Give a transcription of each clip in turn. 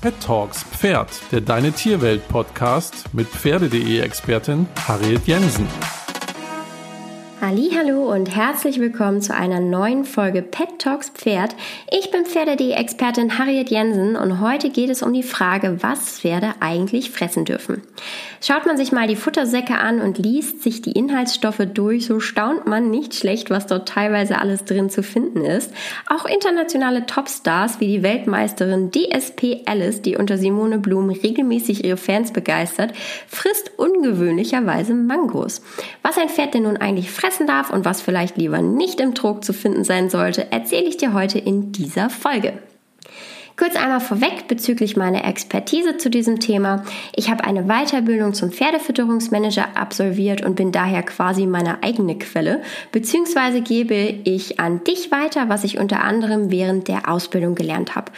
Pet Talks Pferd, der Deine Tierwelt Podcast mit Pferde.de Expertin Harriet Jensen. Hallo und herzlich willkommen zu einer neuen Folge Pet Talks Pferd. Ich bin Pferde.de-Expertin Harriet Jensen und heute geht es um die Frage, was Pferde eigentlich fressen dürfen. Schaut man sich mal die Futtersäcke an und liest sich die Inhaltsstoffe durch, so staunt man nicht schlecht, was dort teilweise alles drin zu finden ist. Auch internationale Topstars wie die Weltmeisterin DSP Alice, die unter Simone Blum regelmäßig ihre Fans begeistert, frisst ungewöhnlicherweise Mangos. Was ein Pferd denn nun eigentlich fressen fressen darf und was vielleicht lieber nicht im Druck zu finden sein sollte, erzähle ich dir heute in dieser Folge. Kurz einmal vorweg bezüglich meiner Expertise zu diesem Thema. Ich habe eine Weiterbildung zum Pferdefütterungsmanager absolviert und bin daher quasi meine eigene Quelle, beziehungsweise gebe ich an dich weiter, was ich unter anderem während der Ausbildung gelernt habe.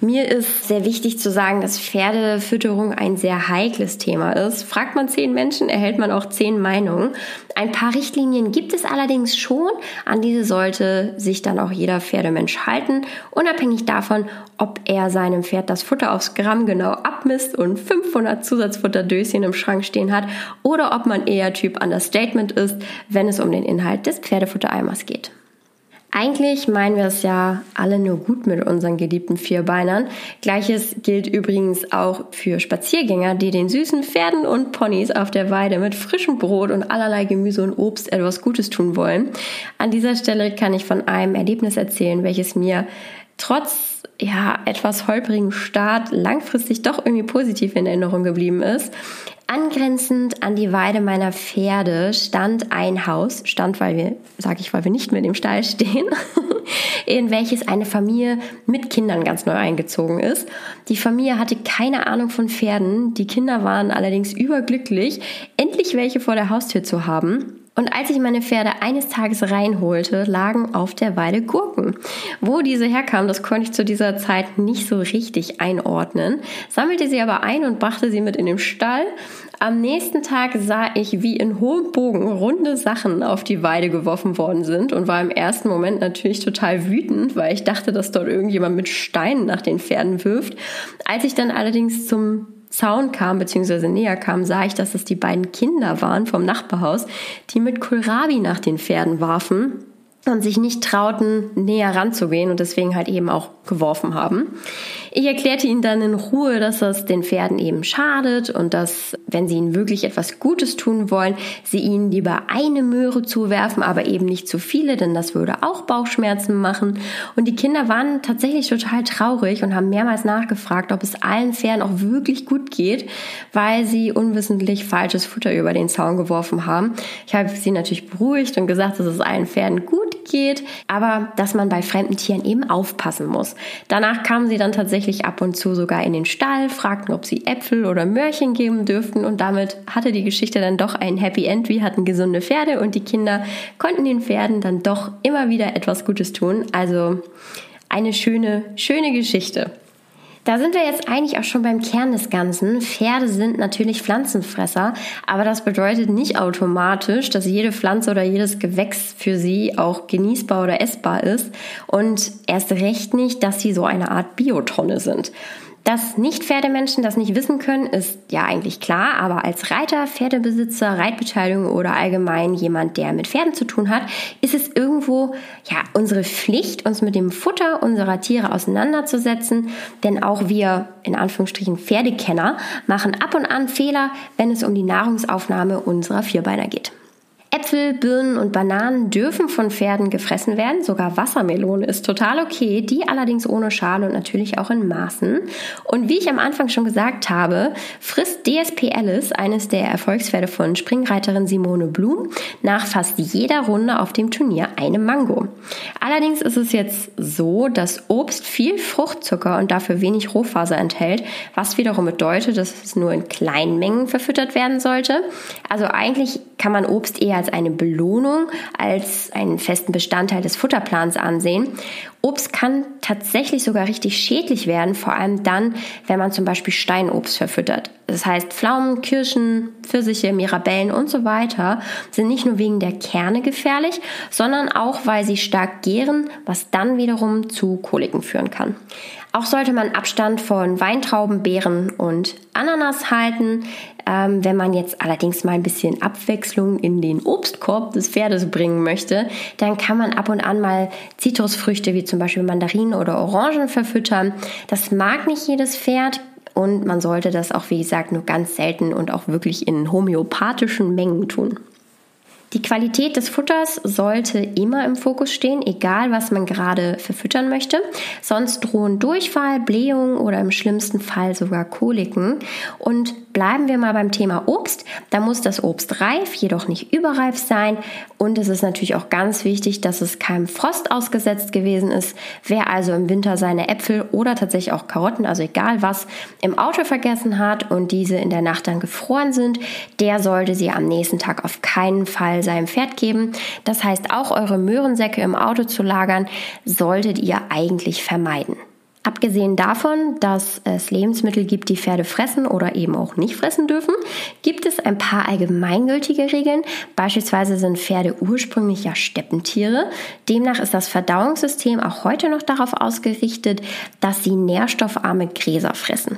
Mir ist sehr wichtig zu sagen, dass Pferdefütterung ein sehr heikles Thema ist. Fragt man zehn Menschen, erhält man auch zehn Meinungen. Ein paar Richtlinien gibt es allerdings schon. An diese sollte sich dann auch jeder Pferdemensch halten, unabhängig davon, ob er seinem Pferd das Futter aufs Gramm genau abmisst und 500 Zusatzfutterdöschen im Schrank stehen hat oder ob man eher Typ Understatement ist, wenn es um den Inhalt des Pferdefuttereimers geht. Eigentlich meinen wir es ja alle nur gut mit unseren geliebten Vierbeinern. Gleiches gilt übrigens auch für Spaziergänger, die den süßen Pferden und Ponys auf der Weide mit frischem Brot und allerlei Gemüse und Obst etwas Gutes tun wollen. An dieser Stelle kann ich von einem Erlebnis erzählen, welches mir trotz ja, etwas holprigen Start langfristig doch irgendwie positiv in Erinnerung geblieben ist. Angrenzend an die Weide meiner Pferde stand ein Haus, stand, weil wir, sage ich, weil wir nicht mehr im Stall stehen, in welches eine Familie mit Kindern ganz neu eingezogen ist. Die Familie hatte keine Ahnung von Pferden, die Kinder waren allerdings überglücklich, endlich welche vor der Haustür zu haben. Und als ich meine Pferde eines Tages reinholte, lagen auf der Weide Gurken. Wo diese herkamen, das konnte ich zu dieser Zeit nicht so richtig einordnen, sammelte sie aber ein und brachte sie mit in den Stall. Am nächsten Tag sah ich, wie in hohem Bogen runde Sachen auf die Weide geworfen worden sind und war im ersten Moment natürlich total wütend, weil ich dachte, dass dort irgendjemand mit Steinen nach den Pferden wirft. Als ich dann allerdings zum Zaun kam, beziehungsweise näher kam, sah ich, dass es die beiden Kinder waren vom Nachbarhaus, die mit Kohlrabi nach den Pferden warfen und sich nicht trauten, näher ranzugehen und deswegen halt eben auch geworfen haben. Ich erklärte ihnen dann in Ruhe, dass das den Pferden eben schadet und dass, wenn sie ihnen wirklich etwas Gutes tun wollen, sie ihnen lieber eine Möhre zuwerfen, aber eben nicht zu viele, denn das würde auch Bauchschmerzen machen. Und die Kinder waren tatsächlich total traurig und haben mehrmals nachgefragt, ob es allen Pferden auch wirklich gut geht, weil sie unwissentlich falsches Futter über den Zaun geworfen haben. Ich habe sie natürlich beruhigt und gesagt, dass es allen Pferden gut geht, aber dass man bei fremden Tieren eben aufpassen muss. Danach kamen sie dann tatsächlich tatsächlich ab und zu sogar in den Stall, fragten, ob sie Äpfel oder Möhrchen geben dürften und damit hatte die Geschichte dann doch ein Happy End. Wir hatten gesunde Pferde und die Kinder konnten den Pferden dann doch immer wieder etwas Gutes tun. Also eine schöne, schöne Geschichte. Da sind wir jetzt eigentlich auch schon beim Kern des Ganzen. Pferde sind natürlich Pflanzenfresser, aber das bedeutet nicht automatisch, dass jede Pflanze oder jedes Gewächs für sie auch genießbar oder essbar ist und erst recht nicht, dass sie so eine Art Biotonne sind. Dass Nicht-Pferdemenschen das nicht wissen können, ist ja eigentlich klar, aber als Reiter, Pferdebesitzer, Reitbeteiligung oder allgemein jemand, der mit Pferden zu tun hat, ist es irgendwo ja unsere Pflicht, uns mit dem Futter unserer Tiere auseinanderzusetzen, denn auch wir in Anführungsstrichen Pferdekenner machen ab und an Fehler, wenn es um die Nahrungsaufnahme unserer Vierbeiner geht. Äpfel, Birnen und Bananen dürfen von Pferden gefressen werden. Sogar Wassermelone ist total okay, die allerdings ohne Schale und natürlich auch in Maßen. Und wie ich am Anfang schon gesagt habe, frisst DSP Alice, eines der Erfolgspferde von Springreiterin Simone Blum, nach fast jeder Runde auf dem Turnier eine Mango. Allerdings ist es jetzt so, dass Obst viel Fruchtzucker und dafür wenig Rohfaser enthält, was wiederum bedeutet, dass es nur in kleinen Mengen verfüttert werden sollte. Also eigentlich kann man Obst eher als eine Belohnung, als einen festen Bestandteil des Futterplans ansehen. Obst kann tatsächlich sogar richtig schädlich werden, vor allem dann, wenn man zum Beispiel Steinobst verfüttert. Das heißt, Pflaumen, Kirschen, Pfirsiche, Mirabellen und so weiter sind nicht nur wegen der Kerne gefährlich, sondern auch, weil sie stark gären, was dann wiederum zu Koliken führen kann. Auch sollte man Abstand von Weintrauben, Beeren und Ananas halten. Ähm, wenn man jetzt allerdings mal ein bisschen Abwechslung in den Obstkorb des Pferdes bringen möchte, dann kann man ab und an mal Zitrusfrüchte wie zum Beispiel Mandarinen oder Orangen verfüttern. Das mag nicht jedes Pferd, und man sollte das auch, wie gesagt, nur ganz selten und auch wirklich in homöopathischen Mengen tun. Die Qualität des Futters sollte immer im Fokus stehen, egal was man gerade verfüttern möchte. Sonst drohen Durchfall, Blähung oder im schlimmsten Fall sogar Koliken. Und bleiben wir mal beim Thema Obst. Da muss das Obst reif, jedoch nicht überreif sein. Und es ist natürlich auch ganz wichtig, dass es keinem Frost ausgesetzt gewesen ist. Wer also im Winter seine Äpfel oder tatsächlich auch Karotten, also egal was, im Auto vergessen hat und diese in der Nacht dann gefroren sind, der sollte sie am nächsten Tag auf keinen Fall seinem Pferd geben. Das heißt, auch eure Möhrensäcke im Auto zu lagern, solltet ihr eigentlich vermeiden. Abgesehen davon, dass es Lebensmittel gibt, die Pferde fressen oder eben auch nicht fressen dürfen, gibt es ein paar allgemeingültige Regeln. Beispielsweise sind Pferde ursprünglich ja Steppentiere. Demnach ist das Verdauungssystem auch heute noch darauf ausgerichtet, dass sie nährstoffarme Gräser fressen.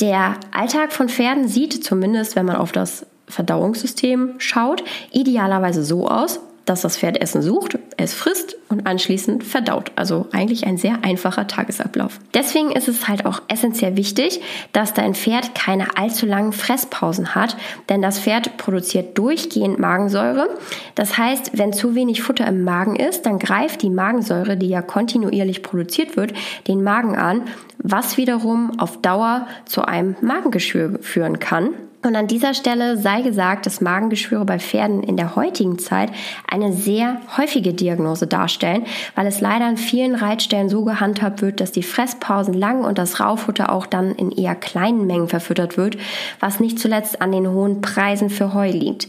Der Alltag von Pferden sieht zumindest, wenn man auf das Verdauungssystem schaut, idealerweise so aus, dass das Pferd Essen sucht, es frisst und anschließend verdaut. Also eigentlich ein sehr einfacher Tagesablauf. Deswegen ist es halt auch essentiell wichtig, dass dein Pferd keine allzu langen Fresspausen hat, denn das Pferd produziert durchgehend Magensäure. Das heißt, wenn zu wenig Futter im Magen ist, dann greift die Magensäure, die ja kontinuierlich produziert wird, den Magen an, was wiederum auf Dauer zu einem Magengeschwür führen kann. Und an dieser Stelle sei gesagt, dass Magengeschwüre bei Pferden in der heutigen Zeit eine sehr häufige Diagnose darstellen, weil es leider an vielen Reitstellen so gehandhabt wird, dass die Fresspausen lang und das Raufutter auch dann in eher kleinen Mengen verfüttert wird, was nicht zuletzt an den hohen Preisen für Heu liegt.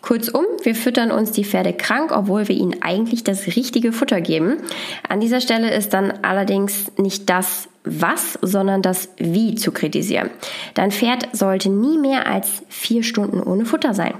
Kurzum, wir füttern uns die Pferde krank, obwohl wir ihnen eigentlich das richtige Futter geben. An dieser Stelle ist dann allerdings nicht das was, sondern das Wie zu kritisieren. Dein Pferd sollte nie mehr als vier Stunden ohne Futter sein.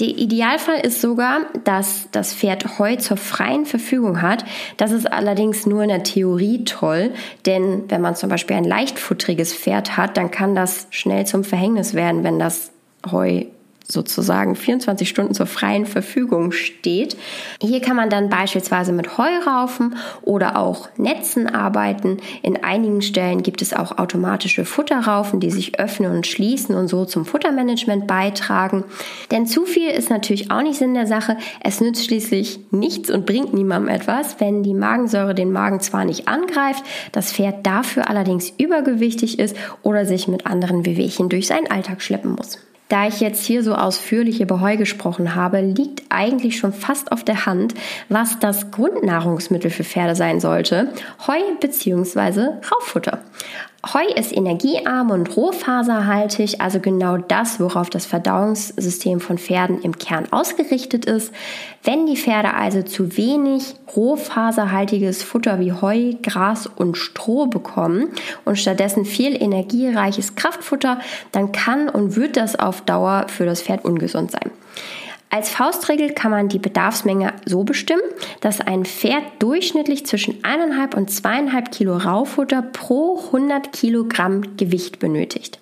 Der Idealfall ist sogar, dass das Pferd Heu zur freien Verfügung hat. Das ist allerdings nur in der Theorie toll, denn wenn man zum Beispiel ein leichtfutteriges Pferd hat, dann kann das schnell zum Verhängnis werden, wenn das Heu sozusagen 24 Stunden zur freien Verfügung steht. Hier kann man dann beispielsweise mit Heuraufen oder auch Netzen arbeiten. In einigen Stellen gibt es auch automatische Futterraufen, die sich öffnen und schließen und so zum Futtermanagement beitragen. Denn zu viel ist natürlich auch nicht Sinn der Sache. Es nützt schließlich nichts und bringt niemandem etwas, wenn die Magensäure den Magen zwar nicht angreift, das Pferd dafür allerdings übergewichtig ist oder sich mit anderen Wehwehchen durch seinen Alltag schleppen muss. Da ich jetzt hier so ausführlich über Heu gesprochen habe, liegt eigentlich schon fast auf der Hand, was das Grundnahrungsmittel für Pferde sein sollte. Heu bzw. Rauffutter. Heu ist energiearm und rohfaserhaltig, also genau das, worauf das Verdauungssystem von Pferden im Kern ausgerichtet ist. Wenn die Pferde also zu wenig rohfaserhaltiges Futter wie Heu, Gras und Stroh bekommen und stattdessen viel energiereiches Kraftfutter, dann kann und wird das auf Dauer für das Pferd ungesund sein. Als Faustregel kann man die Bedarfsmenge so bestimmen, dass ein Pferd durchschnittlich zwischen 1,5 und 2,5 Kilo Raufutter pro 100 Kilogramm Gewicht benötigt.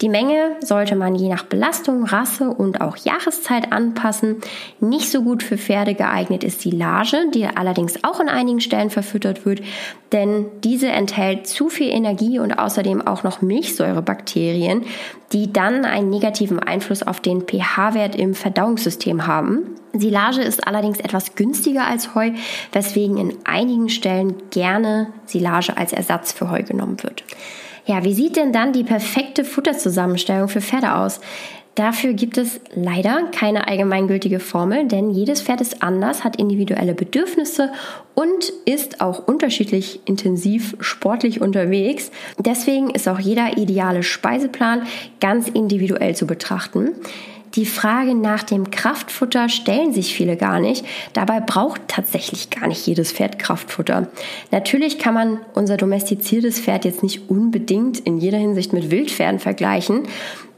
Die Menge sollte man je nach Belastung, Rasse und auch Jahreszeit anpassen. Nicht so gut für Pferde geeignet ist Silage, die allerdings auch in einigen Stellen verfüttert wird, denn diese enthält zu viel Energie und außerdem auch noch Milchsäurebakterien, die dann einen negativen Einfluss auf den pH-Wert im Verdauungssystem haben. Silage ist allerdings etwas günstiger als Heu, weswegen in einigen Stellen gerne Silage als Ersatz für Heu genommen wird. Ja, wie sieht denn dann die perfekte Futterzusammenstellung für Pferde aus? Dafür gibt es leider keine allgemeingültige Formel, denn jedes Pferd ist anders, hat individuelle Bedürfnisse und ist auch unterschiedlich intensiv sportlich unterwegs. Deswegen ist auch jeder ideale Speiseplan ganz individuell zu betrachten. Die Frage nach dem Kraftfutter stellen sich viele gar nicht. Dabei braucht tatsächlich gar nicht jedes Pferd Kraftfutter. Natürlich kann man unser domestiziertes Pferd jetzt nicht unbedingt in jeder Hinsicht mit Wildpferden vergleichen.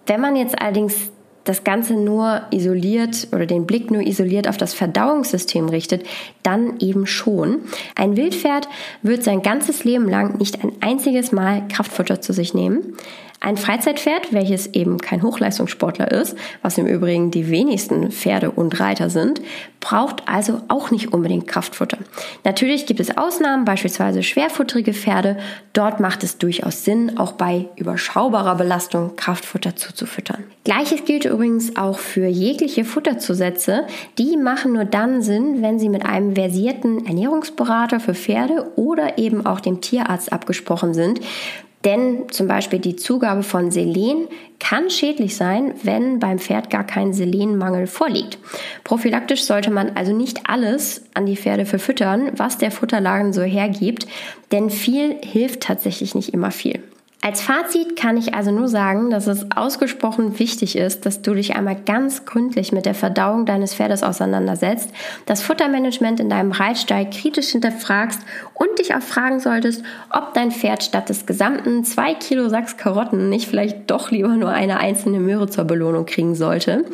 Wenn man jetzt allerdings das Ganze nur isoliert oder den Blick nur isoliert auf das Verdauungssystem richtet, dann eben schon. Ein Wildpferd wird sein ganzes Leben lang nicht ein einziges Mal Kraftfutter zu sich nehmen. Ein Freizeitpferd, welches eben kein Hochleistungssportler ist, was im Übrigen die wenigsten Pferde und Reiter sind, braucht also auch nicht unbedingt Kraftfutter. Natürlich gibt es Ausnahmen, beispielsweise schwerfutterige Pferde. Dort macht es durchaus Sinn, auch bei überschaubarer Belastung Kraftfutter zuzufüttern. Gleiches gilt übrigens auch für jegliche Futterzusätze. Die machen nur dann Sinn, wenn sie mit einem versierten Ernährungsberater für Pferde oder eben auch dem Tierarzt abgesprochen sind. Denn zum Beispiel die Zugabe von Selen kann schädlich sein, wenn beim Pferd gar kein Selenmangel vorliegt. Prophylaktisch sollte man also nicht alles an die Pferde verfüttern, was der Futterlagen so hergibt, denn viel hilft tatsächlich nicht immer viel. Als Fazit kann ich also nur sagen, dass es ausgesprochen wichtig ist, dass du dich einmal ganz gründlich mit der Verdauung deines Pferdes auseinandersetzt, das Futtermanagement in deinem Reitstall kritisch hinterfragst und dich auch fragen solltest, ob dein Pferd statt des gesamten zwei Kilo Sacks Karotten nicht vielleicht doch lieber nur eine einzelne Möhre zur Belohnung kriegen sollte.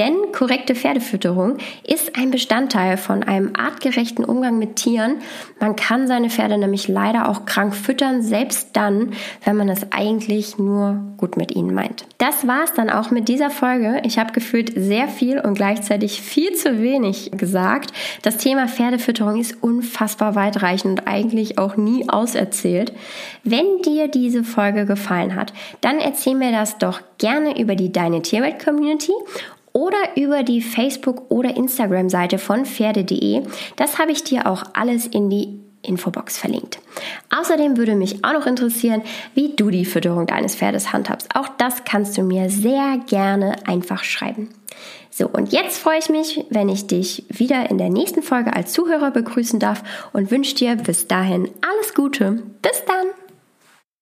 Denn korrekte Pferdefütterung ist ein Bestandteil von einem artgerechten Umgang mit Tieren. Man kann seine Pferde nämlich leider auch krank füttern, selbst dann, wenn man es eigentlich nur gut mit ihnen meint. Das war es dann auch mit dieser Folge. Ich habe gefühlt sehr viel und gleichzeitig viel zu wenig gesagt. Das Thema Pferdefütterung ist unfassbar weitreichend und eigentlich auch nie auserzählt. Wenn dir diese Folge gefallen hat, dann erzähl mir das doch gerne über die Deine Tierwelt Community oder über die Facebook- oder Instagram-Seite von Pferde.de. Das habe ich dir auch alles in die Infobox verlinkt. Außerdem würde mich auch noch interessieren, wie du die Fütterung deines Pferdes handhabst. Auch das kannst du mir sehr gerne einfach schreiben. So, und jetzt freue ich mich, wenn ich dich wieder in der nächsten Folge als Zuhörer begrüßen darf und wünsche dir bis dahin alles Gute. Bis dann!